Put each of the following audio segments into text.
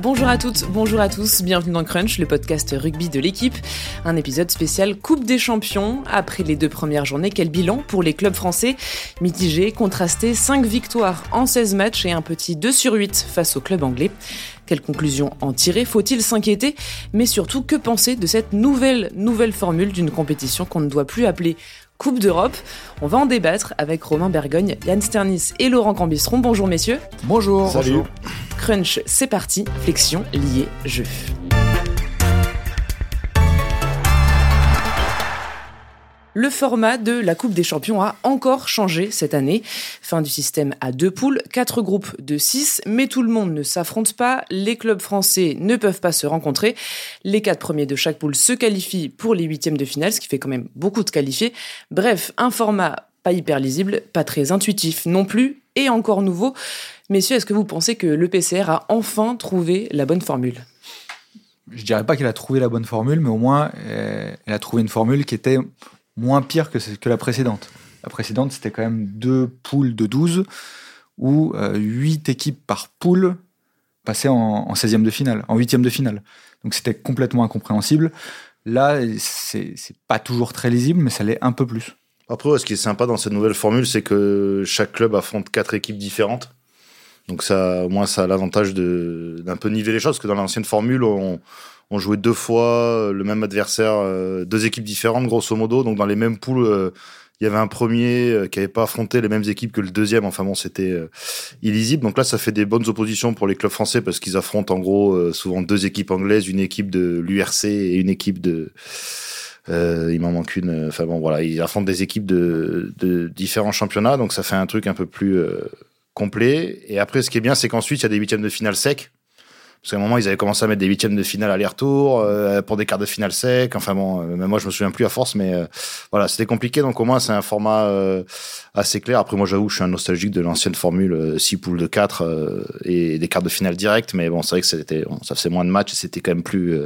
Bonjour à toutes, bonjour à tous, bienvenue dans Crunch, le podcast rugby de l'équipe. Un épisode spécial Coupe des Champions. Après les deux premières journées, quel bilan pour les clubs français? Mitigé, contrasté, 5 victoires en 16 matchs et un petit 2 sur 8 face au club anglais. Quelle conclusion en tirer? Faut-il s'inquiéter? Mais surtout, que penser de cette nouvelle, nouvelle formule d'une compétition qu'on ne doit plus appeler Coupe d'Europe. On va en débattre avec Romain Bergogne, Yann Sternis et Laurent Cambistron. Bonjour messieurs. Bonjour. Salut. Crunch, c'est parti. Flexion, lié, jeu. Le format de la Coupe des Champions a encore changé cette année. Fin du système à deux poules, quatre groupes de six, mais tout le monde ne s'affronte pas. Les clubs français ne peuvent pas se rencontrer. Les quatre premiers de chaque poule se qualifient pour les huitièmes de finale, ce qui fait quand même beaucoup de qualifiés. Bref, un format pas hyper lisible, pas très intuitif non plus, et encore nouveau. Messieurs, est-ce que vous pensez que le PCR a enfin trouvé la bonne formule? Je dirais pas qu'elle a trouvé la bonne formule, mais au moins euh, elle a trouvé une formule qui était moins pire que, la précédente. La précédente, c'était quand même deux poules de 12 où euh, 8 équipes par poule passaient en, en 16e de finale, en 8e de finale. Donc c'était complètement incompréhensible. Là, c'est pas toujours très lisible, mais ça l'est un peu plus. Après, ce qui est sympa dans cette nouvelle formule, c'est que chaque club affronte quatre équipes différentes. Donc ça, au moins, ça a l'avantage d'un peu niveler les choses, parce que dans l'ancienne formule, on, on jouait deux fois le même adversaire, euh, deux équipes différentes, grosso modo. Donc dans les mêmes poules, euh, il y avait un premier euh, qui n'avait pas affronté les mêmes équipes que le deuxième. Enfin bon, c'était illisible. Donc là, ça fait des bonnes oppositions pour les clubs français parce qu'ils affrontent en gros souvent deux équipes anglaises, une équipe de l'URC et une équipe de euh, il m'en manque une. Enfin bon, voilà, ils affrontent des équipes de, de, différents championnats, donc ça fait un truc un peu plus euh, complet. Et après, ce qui est bien, c'est qu'ensuite, il y a des huitièmes de finale secs. Parce qu'à un moment, ils avaient commencé à mettre des huitièmes de finale aller-retour euh, pour des quarts de finale secs. Enfin bon, euh, même moi, je me souviens plus à force, mais euh, voilà, c'était compliqué. Donc au moins, c'est un format assez clair. Après, moi, j'avoue, je suis un nostalgique de l'ancienne formule 6 poules de 4 et des quarts de finale direct. Mais bon, c'est vrai que c'était, ça faisait moins de matchs c'était quand même plus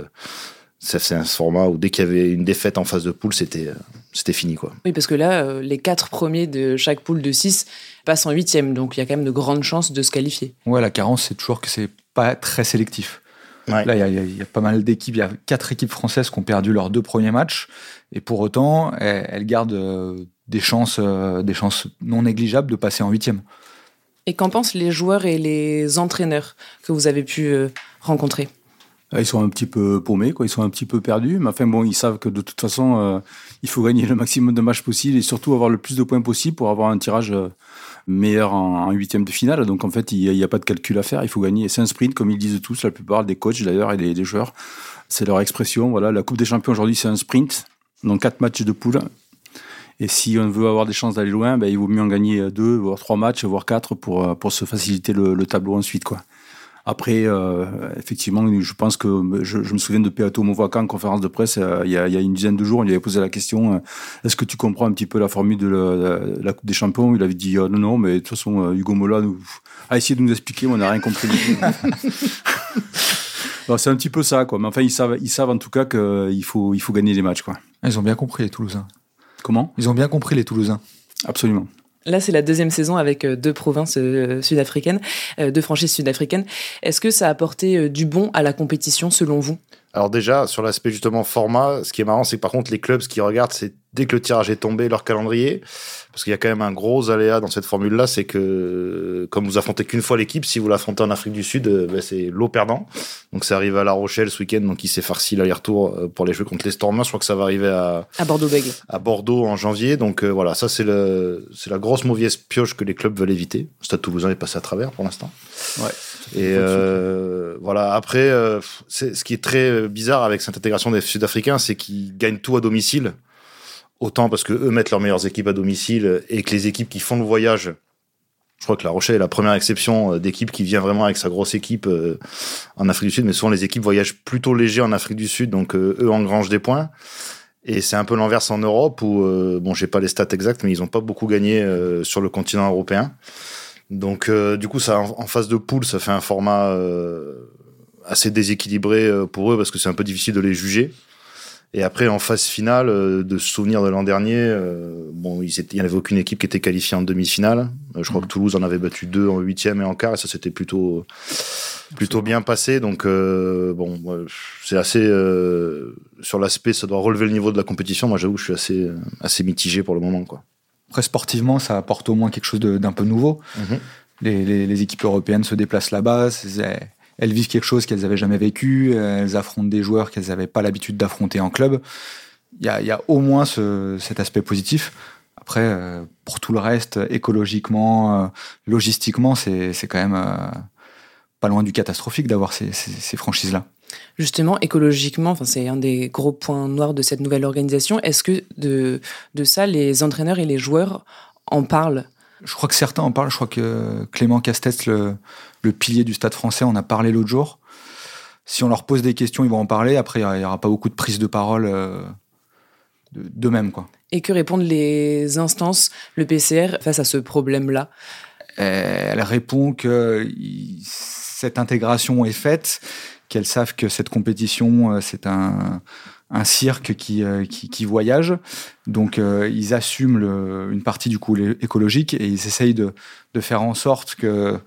c'est un format où dès qu'il y avait une défaite en phase de poule, c'était c'était fini quoi. Oui, parce que là, les quatre premiers de chaque poule de 6 passent en huitième, donc il y a quand même de grandes chances de se qualifier. Ouais, la carence, c'est toujours que c'est pas très sélectif. Ouais. Là, il y, y, a pas mal d'équipes. Il y a quatre équipes françaises qui ont perdu leurs deux premiers matchs, et pour autant, elles, elles gardent des chances, des chances non négligeables de passer en huitième. Et qu'en pensent les joueurs et les entraîneurs que vous avez pu rencontrer? Ils sont un petit peu paumés, quoi. Ils sont un petit peu perdus. Mais enfin, bon, ils savent que de toute façon, euh, il faut gagner le maximum de matchs possible et surtout avoir le plus de points possible pour avoir un tirage meilleur en huitième de finale. Donc, en fait, il n'y a, pas de calcul à faire. Il faut gagner. C'est un sprint, comme ils disent tous, la plupart des coachs d'ailleurs et des, joueurs. C'est leur expression. Voilà, la Coupe des Champions aujourd'hui, c'est un sprint. Donc, quatre matchs de poule. Et si on veut avoir des chances d'aller loin, ben, il vaut mieux en gagner deux, voire trois matchs, voire quatre pour, pour se faciliter le, le tableau ensuite, quoi. Après, euh, effectivement, je pense que je, je me souviens de Peato Movaca en conférence de presse euh, il, y a, il, y a, une dizaine de jours. On lui avait posé la question euh, est-ce que tu comprends un petit peu la formule de la, Coupe des Champions? Il avait dit non, non, mais de toute façon, Hugo Mola nous, a essayé de nous expliquer, mais on n'a rien compris. c'est un petit peu ça, quoi. Mais enfin, ils savent, ils savent en tout cas qu'il faut, il faut gagner les matchs, quoi. Ils ont bien compris les Toulousains. Comment? Ils ont bien compris les Toulousains. Absolument. Là, c'est la deuxième saison avec deux provinces sud-africaines, deux franchises sud-africaines. Est-ce que ça a apporté du bon à la compétition selon vous? Alors déjà, sur l'aspect justement format, ce qui est marrant, c'est que par contre, les clubs, ce qu'ils regardent, c'est dès que le tirage est tombé, leur calendrier. Parce qu'il y a quand même un gros aléa dans cette formule-là, c'est que comme vous affrontez qu'une fois l'équipe, si vous l'affrontez en Afrique du Sud, ben, c'est l'eau perdant. Donc ça arrive à La Rochelle ce week-end, donc il s'est farci l'aller-retour pour les jeux contre les Stormers. Je crois que ça va arriver à à Bordeaux-Bègles. À Bordeaux en janvier. Donc euh, voilà, ça c'est le c'est la grosse mauvaise pioche que les clubs veulent éviter. Le Stade Toulousain est passé à travers pour l'instant. Ouais. Et euh, voilà. Après, euh, ce qui est très bizarre avec cette intégration des Sud-Africains, c'est qu'ils gagnent tout à domicile. Autant parce que eux mettent leurs meilleures équipes à domicile et que les équipes qui font le voyage, je crois que La Rochelle est la première exception d'équipe qui vient vraiment avec sa grosse équipe en Afrique du Sud, mais souvent les équipes voyagent plutôt léger en Afrique du Sud, donc eux engrangent des points. Et c'est un peu l'inverse en Europe où, euh, bon, j'ai pas les stats exactes, mais ils ont pas beaucoup gagné euh, sur le continent européen. Donc, euh, du coup, ça, en, phase de poule, ça fait un format assez déséquilibré pour eux parce que c'est un peu difficile de les juger. Et après, en phase finale, de se souvenir de l'an dernier, euh, bon, il n'y avait aucune équipe qui était qualifiée en demi-finale. je crois que Toulouse en avait battu deux en huitième et en quart, et ça c'était plutôt plutôt bien passé. Donc bon, c'est assez sur l'aspect, ça doit relever le niveau de la compétition. Moi, j'avoue, je suis assez assez mitigé pour le moment, quoi. Après, sportivement, ça apporte au moins quelque chose d'un peu nouveau. Mhm. Les, les, équipes européennes se déplacent là-bas elles vivent quelque chose qu'elles n'avaient jamais vécu, elles affrontent des joueurs qu'elles n'avaient pas l'habitude d'affronter en club. Il y a, au moins cet aspect positif. Après, euh, pour tout le reste, écologiquement, euh, logistiquement, c'est quand même euh, pas loin du catastrophique d'avoir ces, franchises-là. Justement, écologiquement, c'est un des gros points noirs de cette nouvelle organisation. Est-ce que de, de ça, les entraîneurs et les joueurs en parlent? Je crois que certains en parlent. Je crois que Clément Castès, le, pilier du Stade français, en a parlé l'autre jour. Si on leur pose des questions, ils vont en parler. Après, il n'y aura pas beaucoup de prise de parole euh, d'eux-mêmes. Quoi. Et que répondent les instances, le PCR, face à ce problème-là? Elle répond que cette intégration est faite, qu'elles savent que cette compétition, euh, c'est un un cirque qui, euh, qui, qui, voyage. Donc, euh, ils assument le, une partie du coût écologique et ils essayent de, de faire en sorte que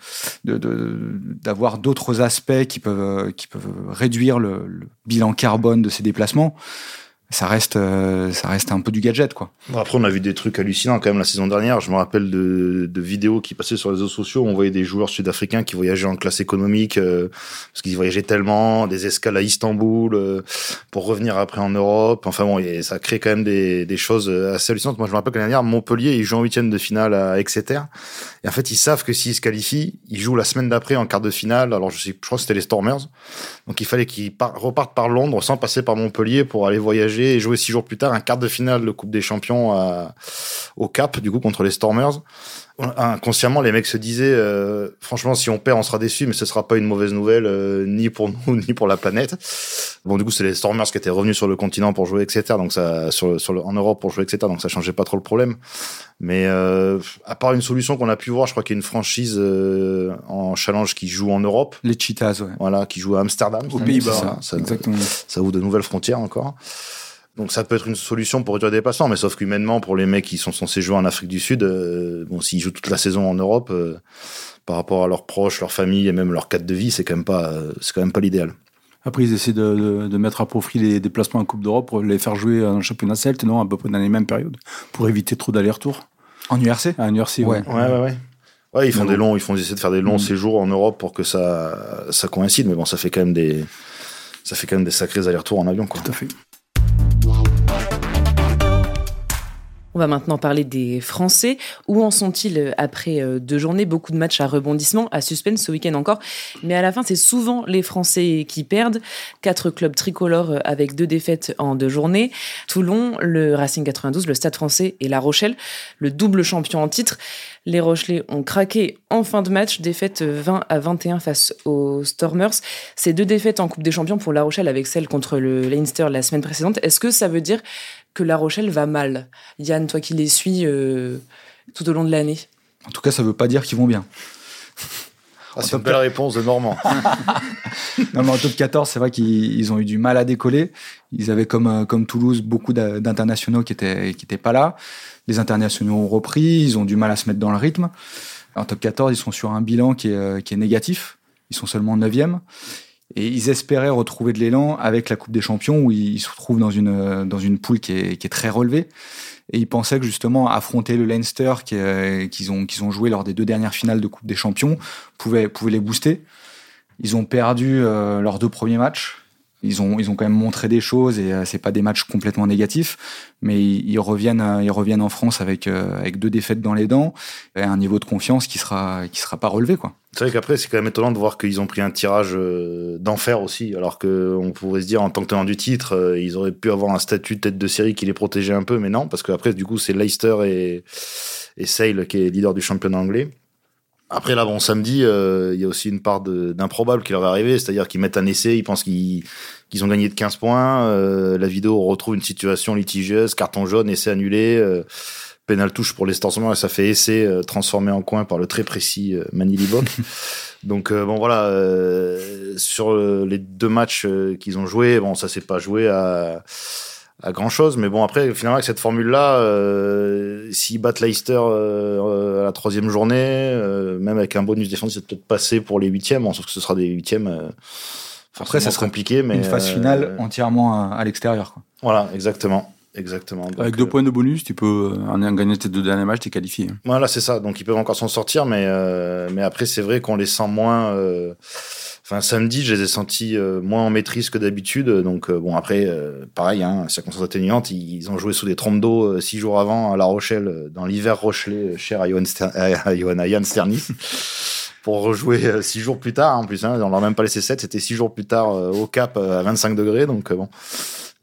d'avoir d'autres aspects qui peuvent, qui peuvent réduire le, le, bilan carbone de ces déplacements ça reste, euh, ça reste un peu du gadget, quoi. Après, on a vu des trucs hallucinants quand même la saison dernière. Je me rappelle de, de vidéos qui passaient sur les réseaux sociaux. Où on voyait des joueurs sud-africains qui voyageaient en classe économique euh, parce qu'ils voyageaient tellement, des escales à Istanbul euh, pour revenir après en Europe. Enfin bon, et ça crée quand même des, des choses assez hallucinantes. Moi, je me rappelle que l'année dernière, Montpellier, ils jouent en huitième de finale à Exeter. Et en fait, ils savent que s'ils se qualifient, ils jouent la semaine d'après en quart de finale. Alors, je sais, je crois que c'était les Stormers. Donc, il fallait qu'ils repartent par Londres sans passer par Montpellier pour aller voyager et jouer six jours plus tard un quart de finale de Coupe des Champions au Cap, du coup, contre les Stormers. Inconsciemment, les mecs se disaient, euh, franchement, si on perd, on sera déçu, mais ce sera pas une mauvaise nouvelle, euh, ni pour nous, ni pour la planète. Bon, du coup, c'est les Stormers qui étaient revenus sur le continent pour jouer, etc. Donc ça, sur, sur en Europe pour jouer, etc. Donc ça changeait pas trop le problème. Mais euh, à part une solution qu'on a pu voir, je crois qu'il y a une franchise en challenge qui joue en Europe. Les Cheetahs, ouais. Voilà, qui joue à Amsterdam. Aux Pays-Bas. Ça, exactement. Ça ouvre de nouvelles frontières encore. Donc ça peut être une solution pour réduire les déplacements, mais sauf qu'humainement, pour les mecs qui sont censés jouer en Afrique du Sud, euh, bon, s'ils jouent toute la saison en Europe, euh, par rapport à leurs proches, leur famille et même leur cadre de vie, c'est quand même pas, c'est quand même pas l'idéal. Après, ils essaient de, de, mettre à profit les déplacements en Coupe d'Europe pour les faire jouer en championnat celte, non, à peu près dans les mêmes périodes, pour éviter trop d'allers-retours. En URC En URC, ouais. Ouais, ouais, ouais. ouais ils font des longs, ils font essayer de faire des longs mm. séjours en Europe pour que ça, ça coïncide, mais bon, ça fait quand même des, ça fait quand même des sacrés allers-retours en avion, quoi. Tout à fait. On va maintenant parler des Français. Où en sont-ils euh, après euh, deux journées? Beaucoup de matchs à rebondissement, à suspense ce week-end encore. Mais à la fin, c'est souvent les Français qui perdent. Quatre clubs tricolores euh, avec deux défaites en deux journées. Toulon, le Racing 92, le Stade français et La Rochelle, le double champion en titre. Les Rochelais ont craqué en fin de match, défaite 20 à 21 face aux Stormers. Ces deux défaites en Coupe des Champions pour La Rochelle avec celle contre le Leinster la semaine précédente, est-ce que ça veut dire que La Rochelle va mal? Yann, toi qui les suis euh, tout au long de l'année. En tout cas, ça ne veut pas dire qu'ils vont bien. Ah, c'est une belle réponse de Normand. non, mais en top 14, c'est vrai qu'ils ont eu du mal à décoller. Ils avaient, comme, euh, comme Toulouse, beaucoup d'internationaux qui n'étaient qui étaient pas là. Les internationaux ont repris, ils ont du mal à se mettre dans le rythme. En top 14, ils sont sur un bilan qui est, euh, qui est négatif. Ils sont seulement 9e. Et ils espéraient retrouver de l'élan avec la Coupe des Champions où ils se retrouvent dans une, dans une poule qui est, qui est très relevée. Et ils pensaient que justement affronter le Leinster qu'ils ont, qu'ils ont joué lors des deux dernières finales de Coupe des Champions pouvait, pouvait les booster. Ils ont perdu euh, leurs deux premiers matchs. Ils ont, ils ont quand même montré des choses et euh, c'est pas des matchs complètement négatifs, mais ils, reviennent, euh, ils reviennent en France avec, avec deux défaites dans les dents et un niveau de confiance qui sera, qui sera pas relevé, quoi. C'est vrai qu'après, c'est quand même étonnant de voir qu'ils ont pris un tirage euh, d'enfer aussi, alors qu'on pourrait se dire en tant que tenant du titre, euh, ils auraient pu avoir un statut tête de série qui les protégeait un peu, mais non, parce qu'après, du coup, c'est Leicester et, et Sale qui est leader du championnat anglais. Après, là, bon, samedi, euh, il y a aussi une part d'improbable qui leur est arrivé, c'est-à-dire qu'ils mettent un essai, ils pensent qu'ils ont gagné de 15 points, la vidéo retrouve une situation litigieuse, carton jaune, essai annulé pénal touche pour les Stormers et ça fait essai euh, transformé en coin par le très précis euh, Manili Donc euh, bon voilà, sur les deux matchs qu'ils ont joués, bon ça s'est pas joué à, à grand chose. Mais bon, après, finalement, avec cette formule-là, euh, s'ils battent Leicester euh, à la troisième journée, euh, même avec un bonus défensif, c'est peut-être passé pour les huitièmes, sauf que ce sera des huitièmes. Euh, après, ça sera compliqué, mais une phase finale entièrement à, à l'extérieur. Voilà, exactement. Exactement. Donc, Avec deux points de bonus, tu peux, en ayant gagné tes deux derniers matchs, t'es qualifié. Voilà, c'est ça. Donc ils peuvent encore s'en sortir, mais, euh, mais après, c'est vrai qu'on les sent moins. Euh, Enfin, samedi, je les ai sentis euh, moins en maîtrise que d'habitude. Donc, euh, bon, après, euh, pareil, hein, circonstances atténuantes, ils, ils ont joué sous des trompes d'eau six jours avant à La Rochelle, dans l'hiver Rochelet, cher à Johan, Ster à Johan Sternis. pour rejouer six jours plus tard, en plus, hein, on leur a même pas laissé sept, c'était six jours plus tard au Cap à 25 degrés, donc bon,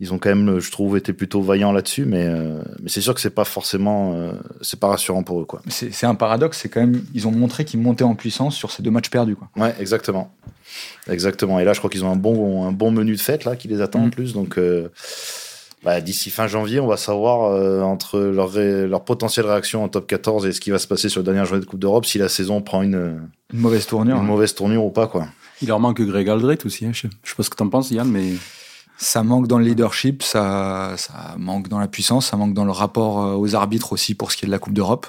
ils ont quand même, je trouve, été plutôt vaillants là-dessus, mais, euh, mais c'est sûr que c'est pas forcément, euh, c'est pas rassurant pour eux, quoi. C'est un paradoxe, c'est quand même, ils ont montré qu'ils montaient en puissance sur ces deux matchs perdus, quoi. Ouais, exactement, exactement. Et là, je crois qu'ils ont un bon, un bon menu de fête là qui les attend mmh. en plus, donc. Euh, bah, D'ici fin janvier, on va savoir euh, entre leur, ré... leur potentielle réaction en top 14 et ce qui va se passer sur la dernière journée de Coupe d'Europe si la saison prend une, une mauvaise tournure. Une hein. mauvaise tournure ou pas, quoi. Il leur manque Greg Aldrit aussi. Hein. Je sais pas ce que t'en penses, Yann, mais ça manque dans le leadership, ça, ça manque dans la puissance, ça manque dans le rapport euh, aux arbitres aussi pour ce qui est de la Coupe d'Europe.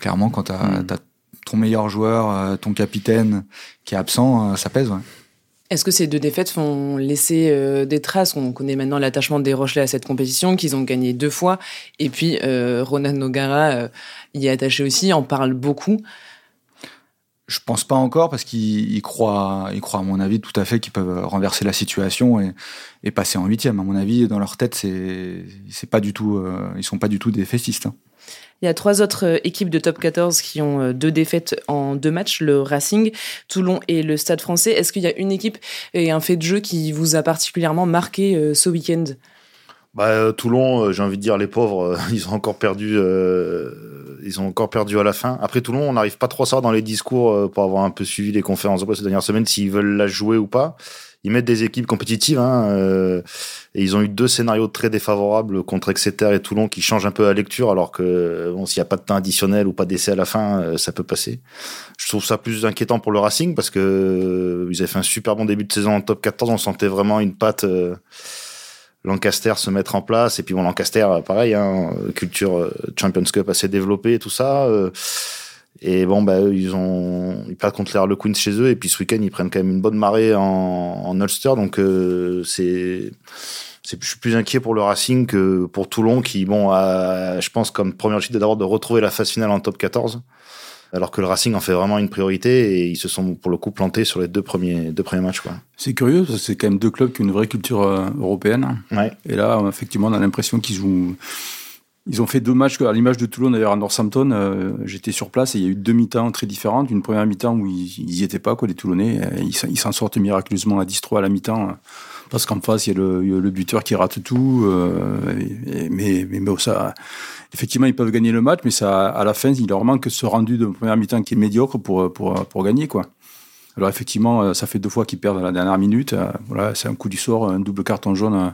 Clairement, quand tu as, mm. as, ton meilleur joueur, euh, ton capitaine qui est absent, euh, ça pèse. Ouais. Est-ce que ces deux défaites font laisser euh, des traces? On connaît maintenant l'attachement des Rochelais à cette compétition, qu'ils ont gagné deux fois. Et puis, euh, Ronan Nogara euh, y est attaché aussi, en parle beaucoup. Je pense pas encore parce qu'ils croient, ils croient à mon avis tout à fait qu'ils peuvent renverser la situation et, passer en huitième. À mon avis, dans leur tête, c'est c'est pas du tout, euh, ils sont pas du tout des festistes. Hein. Il y a trois autres euh, équipes de top 14 qui ont euh, deux défaites en deux matchs, le Racing, Toulon et le Stade français. Est-ce qu'il y a une équipe et un fait de jeu qui vous a particulièrement marqué ce week-end? Bah, euh, Toulon, euh, j'ai envie de dire les pauvres, euh, ils ont encore perdu, ils ont encore perdu à la fin. Après Toulon, on n'arrive pas trop à savoir dans les discours pour avoir un peu suivi les conférences de presse ces dernières semaines s'ils veulent la jouer ou pas. Ils mettent des équipes compétitives hein, et ils ont eu deux scénarios très défavorables contre Exeter et Toulon qui changent un peu la lecture alors que bon, s'il n'y a pas de temps additionnel ou pas d'essai à la fin, ça peut passer. Je trouve ça plus inquiétant pour le Racing parce que ils avaient fait un super bon début de saison en top 14, on sentait vraiment une patte Lancaster se mettre en place. Et puis bon, Lancaster, pareil, hein, culture euh, Champions Cup assez développée tout ça. Euh, et bon, bah, eux, ils ont, ils perdent contre les Queens chez eux. Et puis ce week-end, ils prennent quand même une bonne marée en, en Ulster. Donc euh, c'est, c'est, je suis plus inquiet pour le Racing que pour Toulon, qui bon, a, je pense comme premier objectif d'abord de retrouver la phase finale en top 14 alors que le Racing en fait vraiment une priorité et ils se sont pour le coup plantés sur les deux premiers, deux premiers matchs. C'est curieux parce que c'est quand même deux clubs qui ont une vraie culture euh, européenne. Ouais. Et là, effectivement, on a l'impression qu'ils jouent. Ils ont fait deux matchs à l'image de Toulon d'ailleurs à Northampton. Euh, J'étais sur place et il y a eu deux mi-temps très différentes. Une première mi-temps où ils n'y étaient pas, quoi, les Toulonnais. Ils s'en sortent miraculeusement à 10-3 à la mi-temps parce qu'en face, il y a le, buteur qui rate tout. Euh, mais, mais, ça, effectivement, ils peuvent gagner le match, mais à la fin, il leur manque ce rendu de première mi-temps qui est médiocre pour, pour gagner, quoi. Alors effectivement, euh, ça fait deux fois qu'ils perdent à la dernière minute. Euh, voilà, c'est un coup du sort, un double carton jaune. Euh,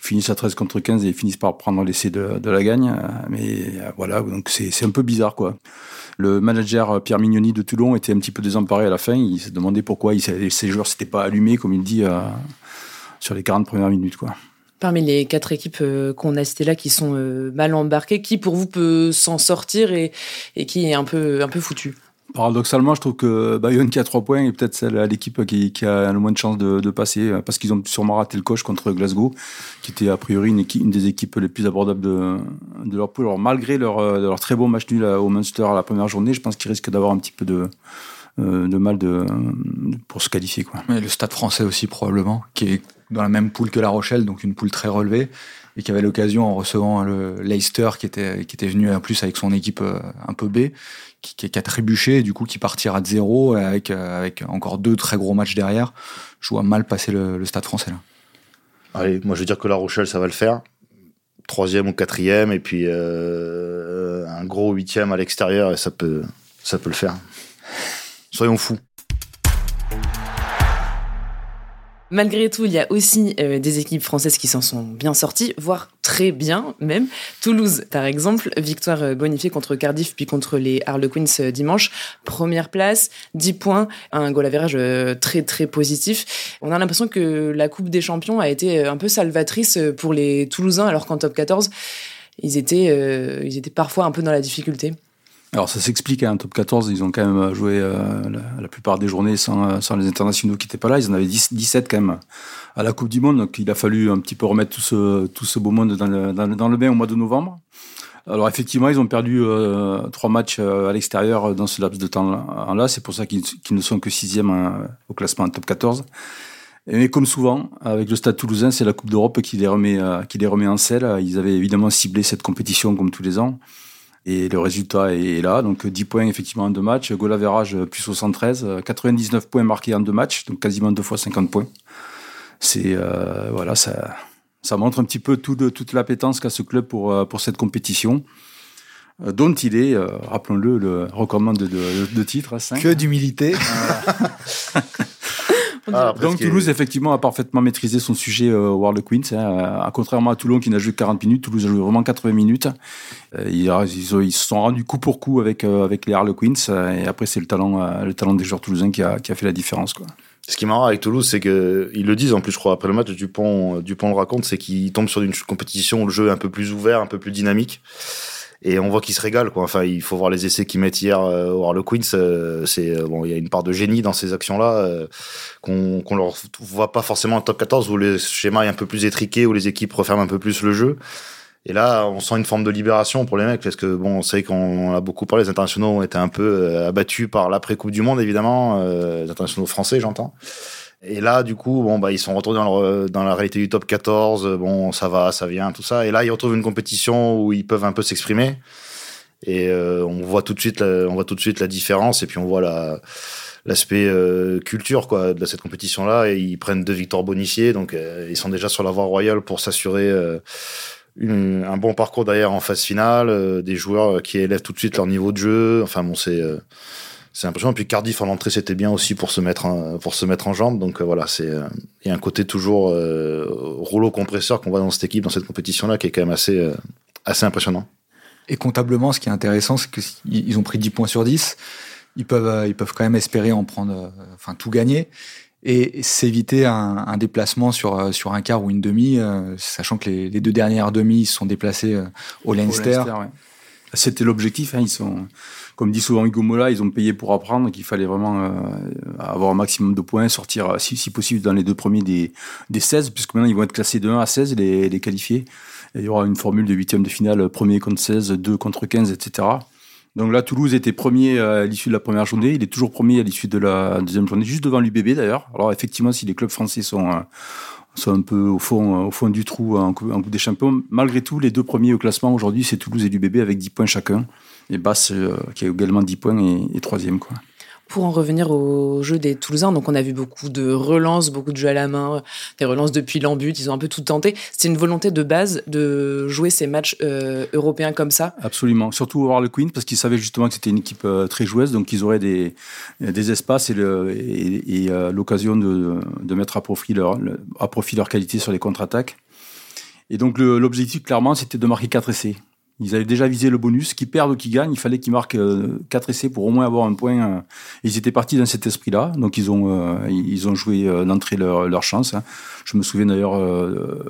ils finissent à 13 contre 15 et ils finissent par prendre l'essai de, la gagne. Mais voilà, donc c'est un peu bizarre, quoi. Le manager Pierre Mignoni de Toulon était un petit peu désemparé à la fin. Il s'est demandé pourquoi ces joueurs s'étaient pas allumés, comme il dit, sur les 40 premières minutes, quoi. Parmi les quatre équipes euh, qu'on a citées là qui sont euh, mal embarquées, qui pour vous peut s'en sortir et, et, qui est un peu, un peu foutu? Paradoxalement, je trouve que Bayonne qui a trois points est peut-être celle l'équipe qui, a le moins de chances de, passer euh, parce qu'ils ont sûrement raté le coche contre Glasgow, qui était a priori une, des équipes les plus abordables de, leur poule. Alors malgré leur, leur très beau match nul au Munster à la première journée, je pense qu'ils risquent d'avoir un petit peu de, de mal de, pour se qualifier. Le Stade français aussi probablement, qui est dans la même poule que La Rochelle, donc une poule très relevée, et qui avait l'occasion en recevant le Leicester qui était qui était venu en plus avec son équipe euh, un peu B, qui, a trébuché, du coup qui partira de zéro avec euh, avec encore deux très gros matchs derrière. Je vois mal passer le, le Stade Français là. Allez, moi je veux dire que La Rochelle ça va le faire, troisième ou quatrième, et puis euh, un gros huitième à l'extérieur, et ça peut ça peut le faire. Soyons fous. Malgré tout, il y a aussi euh, des équipes françaises qui s'en sont bien sorties, voire très bien même. Toulouse, par exemple, victoire euh, bonifiée contre Cardiff puis contre les Harlequins euh, dimanche. Première place, 10 points, un goal average très très positif. On a l'impression que la Coupe des Champions a été un peu salvatrice pour les Toulousains alors qu'en top 14, ils étaient, ils étaient parfois un peu dans la difficulté. Alors ça s'explique, hein, top 14, ils ont quand même joué euh, la, plupart des journées sans, sans les internationaux qui n'étaient pas là. Ils en avaient 10, 17 quand même à la Coupe du Monde, donc il a fallu un petit peu remettre tout ce, tout ce beau monde dans le, dans, le bain au mois de novembre. Alors effectivement, ils ont perdu euh, trois matchs euh, à l'extérieur dans ce laps de temps-là. C'est pour ça qu'ils ne sont que sixième au classement en top 14. Mais comme souvent, avec le Stade toulousain, c'est la Coupe d'Europe qui les remet, qui les remet en selle. Ils avaient évidemment ciblé cette compétition comme tous les ans. Et le résultat est là. Donc 10 points effectivement en deux matchs. Goal average plus 73. 99 points marqués en deux matchs. Donc quasiment deux fois 50 points. C'est euh, voilà, ça, ça montre un petit peu tout de, toute l'appétence qu'a ce club pour, euh, pour cette compétition euh, dont il est, rappelons-le, le recommande de, de, de titre. 5. Que d'humilité. Ah, Donc Toulouse, effectivement, a parfaitement maîtrisé son sujet euh, World Queens. Hein, contrairement à Toulon qui n'a joué que 40 minutes, Toulouse a joué vraiment 80 minutes. Euh, ils, ils, se sont rendus coup pour coup avec, euh, avec les Harlequins. et après, c'est le talent, le talent des joueurs toulousains qui a, qui a fait la différence. Quoi. Ce qui est marrant avec Toulouse, c'est que ils le disent en plus, je crois, après le match, Dupont, Dupont le raconte, c'est qu'ils tombent sur une compétition où le jeu est un peu plus ouvert, un peu plus dynamique et on voit qu'ils se régalent quoi. Enfin, il faut voir les essais qu'ils mettent hier euh, au Harlequins. Euh, c'est euh, bon, il y a une part de génie dans ces actions-là euh, qu'on qu'on leur voit pas forcément en top 14 où le schéma est un peu plus étriqué, où les équipes referment un peu plus le jeu. Et là, on sent une forme de libération pour les mecs parce que bon, on sait qu'on a beaucoup parlé. Les internationaux ont été un peu abattus par l'après Coupe du Monde, évidemment, les internationaux français, j'entends. Et là, du coup, bon, bah, ils sont retournés dans, dans, la réalité du top 14. Bon, ça va, ça vient, tout ça. Et là, ils retrouvent une compétition où ils peuvent un peu s'exprimer. Et euh, on voit tout de suite, la, on voit tout de suite la différence. Et puis on voit la l'aspect euh, culture quoi de cette compétition là. Et ils prennent deux victoires bonifiées, donc euh, ils sont déjà sur la voie royale pour s'assurer un bon parcours derrière en phase finale. des joueurs qui élèvent tout de suite leur niveau de jeu. Enfin bon, c'est c'est impressionnant. Puis Cardiff en entrée, c'était bien aussi pour se mettre en, pour se mettre en jambe. Donc euh, voilà, c'est euh, il y a un côté toujours euh, rouleau compresseur qu'on voit dans cette équipe, dans cette compétition-là, qui est quand même assez assez impressionnant. Et comptablement, ce qui est intéressant, c'est qu'ils ont pris 10 points sur 10. Ils peuvent, ils peuvent quand même espérer en prendre, enfin tout gagner et s'éviter un, un, déplacement sur sur un quart ou une demi, sachant que les, les, deux dernières demi sont déplacées au Leinster. C'était l'objectif. Hein, ils sont comme dit souvent Hugo Mola, ils ont payé pour apprendre qu'il fallait vraiment euh, avoir un maximum de points, sortir euh, si, si, possible dans les deux premiers des, des 16, puisque maintenant ils vont être classés de 1 à 16, les, les qualifiés. Il y aura une formule de huitième de finale, premier contre 16, 2 contre 15, etc. Donc là, Toulouse était premier à l'issue de la première journée. Il est toujours premier à l'issue de la deuxième journée, juste devant l'UBB d'ailleurs. Alors effectivement, si les clubs français sont, euh, sont un peu au fond, au fond du trou en Coupe des Champions, malgré tout, les deux premiers au classement aujourd'hui, c'est Toulouse et l'UBB avec 10 points chacun et Basse euh, qui a également 10 points et, troisième quoi. Pour en revenir au jeu des Toulousains, donc on a vu beaucoup de relances, beaucoup de jeux à la main, des relances depuis l'embut, ils ont un peu tout tenté. C'est une volonté de base de jouer ces matchs euh, européens comme ça? Absolument, surtout au Harlequin parce qu'ils savaient justement que c'était une équipe euh, très joueuse, donc ils auraient des, des espaces et, et, l'occasion de, de, mettre à profit, leur, à profit leur qualité sur les contre-attaques. Et donc l'objectif clairement c'était de marquer 4 essais. Ils avaient déjà visé le bonus, qu'ils perdent ou qu'ils gagnent, il fallait qu'ils marquent 4 euh, essais pour au moins avoir un point. Euh. Ils étaient partis dans cet esprit-là, donc ils ont, euh, ils ont joué d'entrée leur, leur chance. Hein. Je me souviens d'ailleurs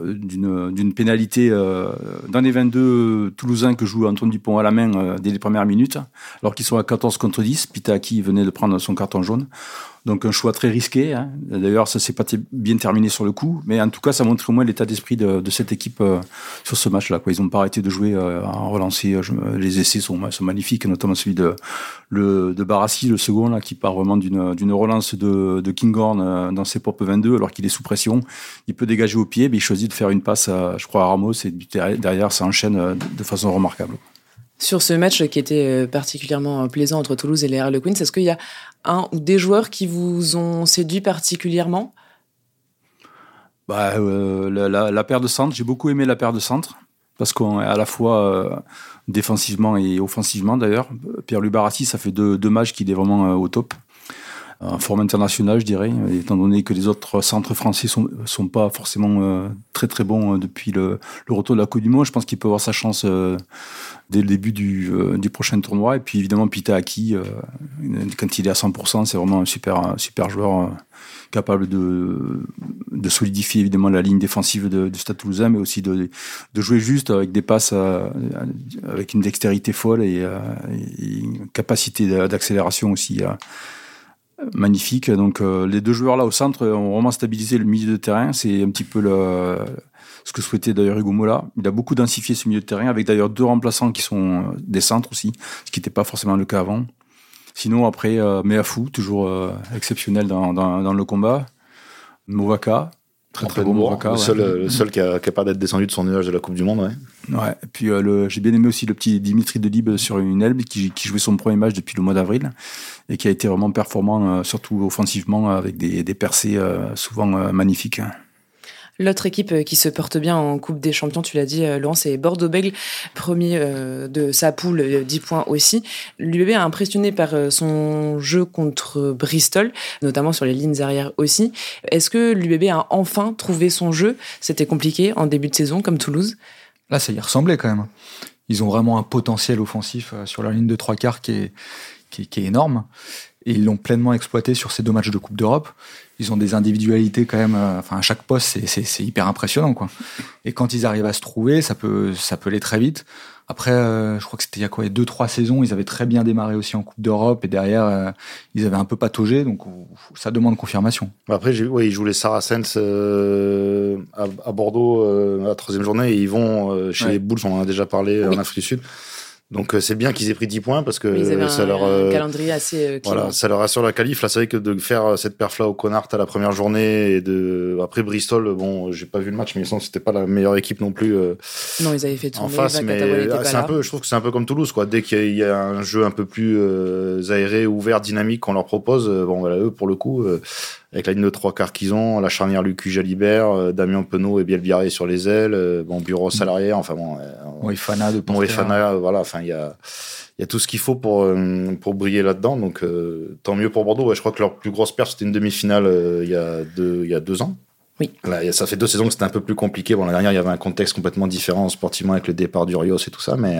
d'une pénalité dans les 22 Toulousains que joue Antoine Dupont à la main dès les premières minutes, alors qu'ils sont à 14 contre 10. Pitaki venait de prendre son carton jaune. Donc un choix très risqué. Hein. D'ailleurs, ça s'est pas bien terminé sur le coup, mais en tout cas, ça montre au moins l'état d'esprit de, de, cette équipe euh, sur ce match-là. Ils n'ont pas arrêté de jouer, euh, à relancer. Euh, les essais sont, sont, magnifiques, notamment celui de, le, de Barassi, le second, là, qui part vraiment d'une relance de, de Kinghorn dans ses propres 22, alors qu'il est sous pression. Il peut dégager au pied, mais il choisit de faire une passe, à, je crois, à Ramos, et derrière, ça enchaîne de façon remarquable. Sur ce match qui était particulièrement plaisant entre Toulouse et les Harlequins, est-ce qu'il y a un ou des joueurs qui vous ont séduit particulièrement? Bah, euh, la, paire de centre, j'ai beaucoup aimé la paire de centre parce qu'on à la fois euh, défensivement et offensivement d'ailleurs. Pierre Lubarati, ça fait deux, matchs qu'il est vraiment euh, au top. En forme internationale, je dirais, étant donné que les autres centres français sont, sont pas forcément euh, très très bons euh, depuis le, retour de la Coupe du Monde. Je pense qu'il peut avoir sa chance euh, dès le début du, prochain tournoi. Et puis évidemment, Pita Aki, quand il est à 100%, c'est vraiment un super, super joueur capable de, de solidifier évidemment la ligne défensive du Stade Toulousain, mais aussi de, de jouer juste avec des passes avec une dextérité folle et, et une capacité d'accélération aussi magnifique. Donc euh, les deux joueurs là au centre ont vraiment stabilisé le milieu de terrain. C'est un petit peu ce que souhaitait d'ailleurs Hugo Mola. Il a beaucoup densifié ce milieu de terrain avec d'ailleurs deux remplaçants qui sont euh, des centres aussi, ce qui n'était pas forcément le cas avant. Sinon après euh, Meafou, toujours euh, exceptionnel dans, dans, dans, le combat. Movaka, Très très bon Moraka, le, seul, le seul qui a capable d'être descendu de son nuage de la Coupe du Monde. Ouais. ouais. Et puis euh, j'ai bien aimé aussi le petit Dimitri Delib sur une Elbe qui, qui, jouait son premier match depuis le mois d'avril et qui a été vraiment performant, euh, surtout offensivement, avec des, des percées euh, souvent magnifiques. L'autre équipe euh, qui se porte bien en Coupe des Champions, tu l'as dit, euh, Laurent, c'est Bordeaux-Bègles, premier euh, de sa poule, 10 points aussi. L'UBB a impressionné par son jeu contre Bristol, notamment sur les lignes arrières aussi. Est-ce que l'UBB a enfin trouvé son jeu? C'était compliqué en début de saison, comme Toulouse? Là, ça y ressemblait quand même. Ils ont vraiment un potentiel offensif sur leur ligne de trois quarts qui est, qui est énorme. Et ils l'ont pleinement exploité sur ces deux matchs de Coupe d'Europe ils ont des individualités quand même. Euh, enfin, à chaque poste, c'est hyper impressionnant, quoi. Et quand ils arrivent à se trouver, ça peut, ça peut aller très vite. Après, euh, je crois que c'était il y a quoi, deux, trois saisons, ils avaient très bien démarré aussi en Coupe d'Europe et derrière, euh, ils avaient un peu pataugé, donc ça demande confirmation. Après, oui, ils jouent les Saracens euh, à, à, Bordeaux euh, la troisième journée et ils vont chez ouais. les Bulls, on en a déjà parlé oui. en Afrique du Sud. Donc c'est bien qu'ils aient pris 10 points parce que oui, ça un, leur un calendrier assez euh, voilà, ça leur assure la qualif. Là, c'est vrai que de faire cette perf là au Connard à la première journée et de après Bristol, bon, j'ai pas vu le match, mais il semble que c'était pas la meilleure équipe non plus. Euh, non, ils avaient fait tourner, en face, mais c'est un peu, je trouve que c'est un peu comme Toulouse, quoi. Dès qu'il y a un jeu un peu plus euh, aéré, ouvert, dynamique qu'on leur propose, bon, voilà, eux pour le coup. Avec la ligne de trois quarts qu'ils ont, la charnière Lucu Jalibert, euh, Damien Penaud et Bielbiaré sur les ailes, euh, bon bureau salarié, enfin bon, euh, Moefana de Moefana, voilà, enfin il y a il y a tout ce qu'il faut pour pour briller là-dedans, donc euh, tant mieux pour Bordeaux. Ouais, je crois que leur plus grosse perte c'était une demi-finale il y a deux il y a deux ans. Oui. Là, ça fait deux saisons que c'était un peu plus compliqué. Bon, la dernière, il y avait un contexte complètement différent sportivement avec le départ d'Urios et tout ça, mais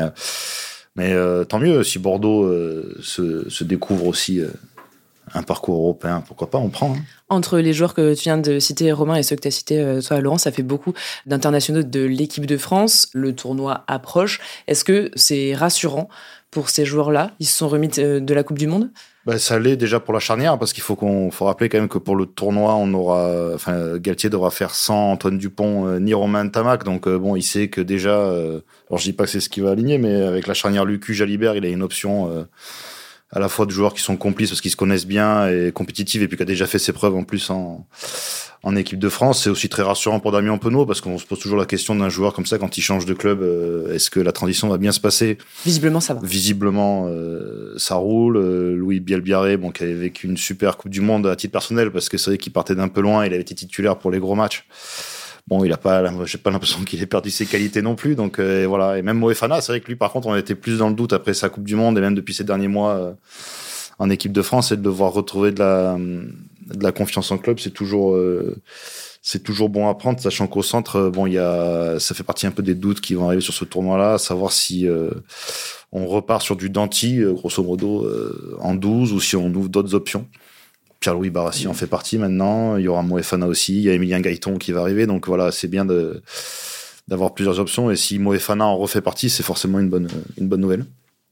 mais euh, tant mieux si Bordeaux se, se découvre aussi un parcours européen, pourquoi pas, on prend. Hein. Entre les joueurs que tu viens de citer, Romain, et ceux que tu as cités, euh, toi, Laurent, ça fait beaucoup d'internationaux de l'équipe de France. Le tournoi approche. Est-ce que c'est rassurant pour ces joueurs-là? Ils se sont remis de la Coupe du Monde? Ben, ça l'est déjà pour la charnière parce qu'il faut qu'on faut rappeler quand même que pour le tournoi on aura enfin Galtier devra faire sans Antoine Dupont euh, ni Romain Tamac donc euh, bon il sait que déjà euh, alors je dis pas que c'est ce qu'il va aligner mais avec la charnière Lucu Jalibert il a une option euh, à la fois de joueurs qui sont complices parce qu'ils se connaissent bien et compétitifs et puis qui a déjà fait ses preuves en plus en, en équipe de France. C'est aussi très rassurant pour Damien Penaud parce qu'on se pose toujours la question d'un joueur comme ça quand il change de club. Euh, Est-ce que la transition va bien se passer? Visiblement, ça va. Visiblement, euh, ça roule. Euh, Louis Bielbiaré, bon, qui avait vécu une super Coupe du Monde à titre personnel parce que c'est vrai qu'il partait d'un peu loin. Il avait été titulaire pour les gros matchs. Bon, il a pas, j'ai pas l'impression qu'il ait perdu ses qualités non plus. Donc euh, voilà. Et même Moefana, c'est vrai que lui, par contre, on était plus dans le doute après sa Coupe du Monde et même depuis ces derniers mois euh, en équipe de France et de devoir retrouver de la, confiance en club, c'est toujours, euh, c'est toujours bon à prendre, sachant qu'au centre, bon, il y a, ça fait partie un peu des doutes qui vont arriver sur ce tournoi-là, savoir si on repart sur du Danti, grosso modo, euh, en 12 ou si on ouvre d'autres options. Pierre-Louis Barassi en fait partie maintenant. Il y aura Moefana aussi. Il y a Emilien Gaëton qui va arriver. Donc voilà, c'est bien de, d'avoir plusieurs options. Et si Moefana en refait partie, c'est forcément une bonne, une bonne nouvelle.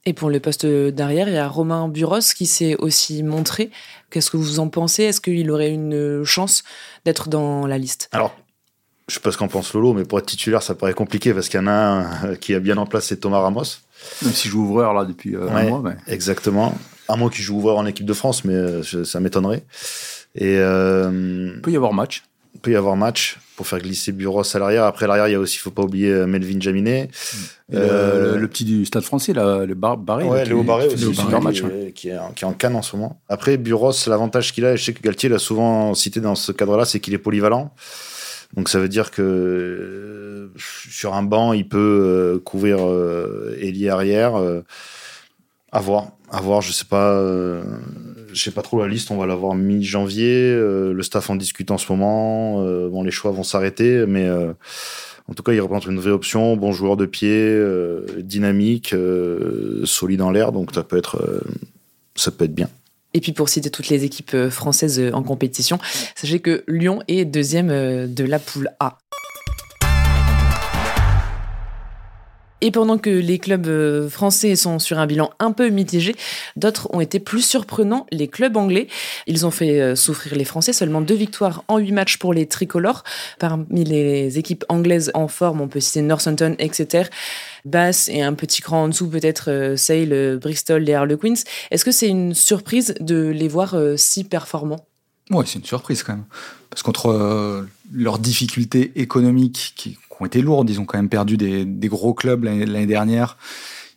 Et pour le poste derrière, il y a Romain Buros qui s'est aussi montré. Qu'est-ce que vous en pensez? Est-ce qu'il aurait une chance d'être dans la liste? Alors, je sais pas ce qu'en pense Lolo, mais pour être titulaire, ça paraît compliqué parce qu'il y en a un qui a bien en place, c'est Thomas Ramos. Même si joue ouvreur là depuis euh, ouais, un mois. Mais... Exactement. À moins qu'il joue ouvreur en équipe de France, mais euh, ça m'étonnerait. Et euh, il peut y avoir match. Il peut y avoir match pour faire glisser Buros à l'arrière. Après l'arrière, il y a aussi, faut pas oublier euh, Melvin Jaminet. Euh, le, le, petit du Stade Français, là, le bar, Barré. Ouais, Léo Barré aussi, Barré, match, qui, ouais. qui, est, qui, est, en canne en ce moment. Après, Buros, l'avantage qu'il a, et je sais que Galtier l'a souvent cité dans ce cadre-là, c'est qu'il est polyvalent. Donc ça veut dire que euh, sur un banc, il peut euh, couvrir ailier arrière. À voir, à voir. Je sais pas. je sais pas trop la liste, on va l'avoir mi-janvier. le staff en discute en ce moment. bon, les choix vont s'arrêter, mais en tout cas, il représente une vraie option. Bon joueur de pied, dynamique, solide en l'air, donc ça peut être, ça peut être bien. Et puis pour citer toutes les équipes françaises en compétition, sachez que Lyon est deuxième de la poule A. Et pendant que les clubs euh, français sont sur un bilan un peu mitigé, d'autres ont été plus surprenants, les clubs anglais. Ils ont fait euh, souffrir les Français, seulement deux victoires en huit matchs pour les tricolores. Parmi les équipes anglaises en forme, on peut citer Northampton, Exeter, Bath et un petit cran en dessous peut-être euh, Sale, Bristol, les Harlequins. Est-ce que c'est une surprise de les voir si performants? Oui, c'est une surprise quand même. Parce qu'entre leurs difficultés économiques qui ont été lourdes. Ils ont quand même perdu des, gros clubs l'année dernière.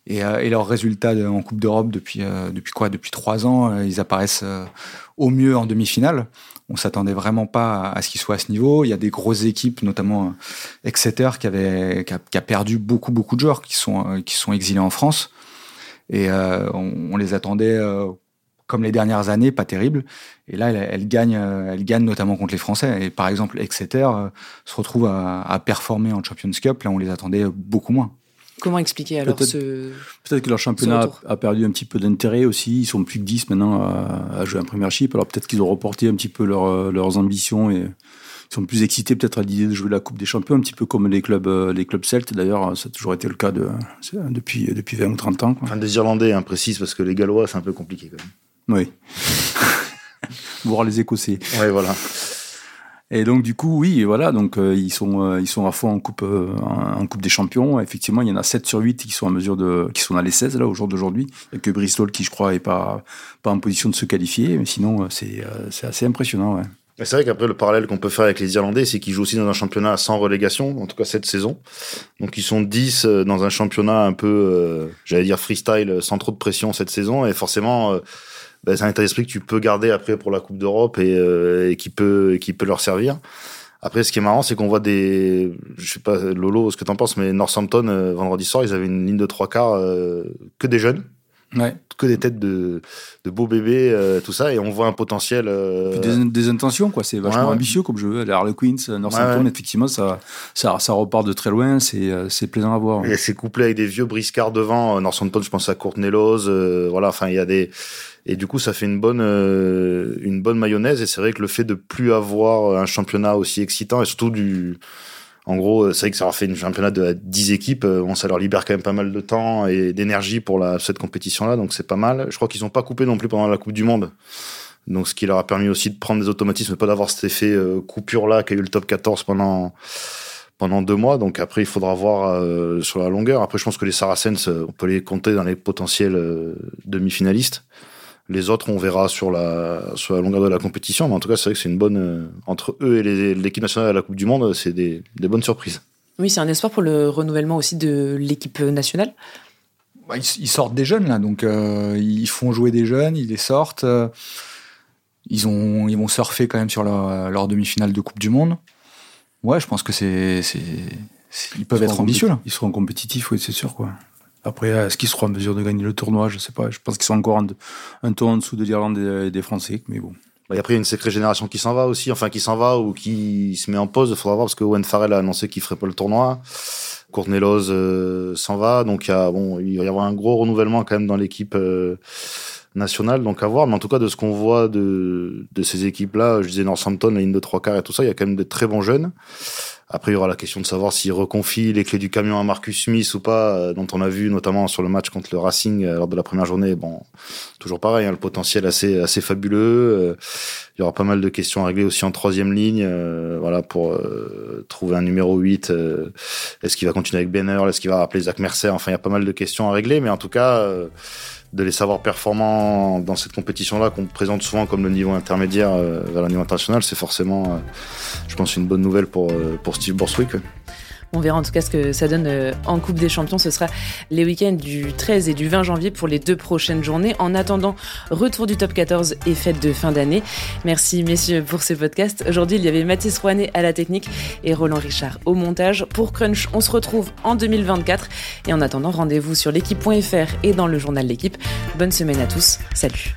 Et, euh, leurs résultats en Coupe d'Europe depuis, euh, depuis quoi? Depuis trois ans, euh, ils apparaissent au mieux en demi-finale. On s'attendait vraiment pas à, ce qu'ils soient à ce niveau. Il y a des grosses équipes, notamment Exeter, qui, avait, qui a, perdu beaucoup, beaucoup de joueurs qui sont, qui sont exilés en France. Et on, les attendait comme les dernières années, pas terrible. Et là, elle, gagne, euh, elle gagne notamment contre les Français. Et par exemple, Exeter euh, se retrouve à, performer en Champions Cup. Là, on les attendait beaucoup moins. Comment expliquer alors peut-être, ce. Peut-être que leur championnat a perdu un petit peu d'intérêt aussi. Ils sont plus que 10 maintenant à, jouer un Premiership. Alors peut-être qu'ils ont reporté un petit peu euh, leurs ambitions et ils sont plus excités peut-être à l'idée de jouer la Coupe des Champions, un petit peu comme les clubs, les clubs celtes. D'ailleurs, ça a toujours été le cas de, depuis, depuis 20 ou 30 ans. Enfin, des Irlandais, imprécises, parce que les Gallois, c'est un peu compliqué quand même. Oui. Voir les Écossais. Oui, voilà. Et donc du coup, oui, voilà, donc euh, ils sont euh, ils sont à fond en coupe euh, en coupe des champions. Effectivement, il y en a 7 sur 8 qui sont à mesure de qui sont dans les 16 là au jour d'aujourd'hui. Il n'y a que Bristol qui je crois est pas pas en position de se qualifier, mais sinon c'est c'est assez impressionnant, ouais. C'est vrai qu'après le parallèle qu'on peut faire avec les Irlandais, c'est qu'ils jouent aussi dans un championnat sans relégation, en tout cas cette saison. Donc ils sont 10 dans un championnat un peu, j'allais dire freestyle, sans trop de pression cette saison, et forcément ben, c'est un état d'esprit que tu peux garder après pour la Coupe d'Europe et, euh, et, qui peut qui peut leur servir. Après, ce qui est marrant, c'est qu'on voit des, je sais pas Lolo, ce que t'en penses, mais Northampton euh, vendredi soir, ils avaient une ligne de trois quarts euh, que des jeunes. Ouais. Que des têtes de, de beaux bébés, tout ça, et on voit un potentiel. Des, des, intentions, quoi. C'est vachement ambitieux comme jeu. Les Harlequins, Northampton, effectivement, ça, ça, ça, repart de très loin. C'est, c'est plaisant à voir. Et c'est couplé avec des vieux briscards devant. Northampton, je pense à Courtney Lose. voilà, enfin, il y a des et du coup, ça fait une bonne, euh, une bonne mayonnaise. Et c'est vrai que le fait de plus avoir un championnat aussi excitant et surtout du, en gros, c'est vrai que ça leur fait une championnat de 10 équipes. Euh, bon, ça leur libère quand même pas mal de temps et d'énergie pour la, cette compétition-là. Donc c'est pas mal. Je crois qu'ils n'ont pas coupé non plus pendant la Coupe du Monde. Donc ce qui leur a permis aussi de prendre des automatismes, pas d'avoir cet effet euh, coupure-là qui a eu le top 14 pendant pendant deux mois. Donc après, il faudra voir sur la longueur. Après, je pense que les Saracens, on peut les compter dans les potentiels demi-finalistes. Les autres, on verra sur la, sur la longueur de la compétition. Mais en tout cas, c'est vrai que c'est une bonne. Euh, entre eux et l'équipe nationale à la Coupe du Monde, c'est des, des, bonnes surprises. Oui, c'est un espoir pour le renouvellement aussi de l'équipe nationale. Bah, ils, sortent des jeunes, là. Donc, euh, ils font jouer des jeunes, ils les sortent. Euh, ils, ont, ils vont surfer quand même sur leur, leur demi-finale de Coupe du Monde. Ouais, je pense que c'est. Ils peuvent être ambitieux, là. Ils seront compétitifs, oui, c'est sûr, quoi. Après, est-ce qu'ils seront en mesure de gagner le tournoi? Je sais pas. Je pense qu'ils sont encore un, tour en dessous de l'Irlande et des Français, mais bon. Et après, il y a une sacrée génération qui s'en va aussi, enfin qui s'en va ou qui se met en pause. Il faudra voir parce que Owen Farrell a annoncé qu'il ferait pas le tournoi. Courtney euh, s'en va, donc il, y a, bon, il va y avoir un gros renouvellement quand même dans l'équipe euh, nationale, donc à voir. Mais en tout cas, de ce qu'on voit de, de ces équipes-là, je disais Northampton, la ligne de trois quarts et tout ça, il y a quand même de très bons jeunes. Après, il y aura la question de savoir s'il reconfie les clés du camion à Marcus Smith ou pas, euh, dont on a vu notamment sur le match contre le Racing euh, lors de la première journée. Bon, toujours pareil, hein, le potentiel assez assez fabuleux. Euh, il y aura pas mal de questions à régler aussi en troisième ligne, voilà, pour trouver un numéro 8. est-ce qu'il va continuer avec Benner Est-ce qu'il va rappeler Zach Mercer? Enfin, il y a pas mal de questions à régler, mais en tout cas de les savoir performants dans cette compétition-là, qu'on présente souvent comme le niveau intermédiaire euh, vers le niveau international, c'est forcément, euh, je pense, une bonne nouvelle pour, euh, pour Steve Borswick. On verra en tout cas ce que ça donne euh, en Coupe des Champions. Ce sera les week-ends du 13 et du 20 janvier pour les deux prochaines journées. En attendant, retour du top 14 et fête de fin d'année. Merci messieurs pour ce podcast. Aujourd'hui, il y avait Mathis Rouanet à la technique et Roland Richard au montage. Pour Crunch, on se retrouve en 2024. Et en attendant, rendez-vous sur l'équipe.fr et dans le journal L'équipe. Bonne semaine à tous. Salut.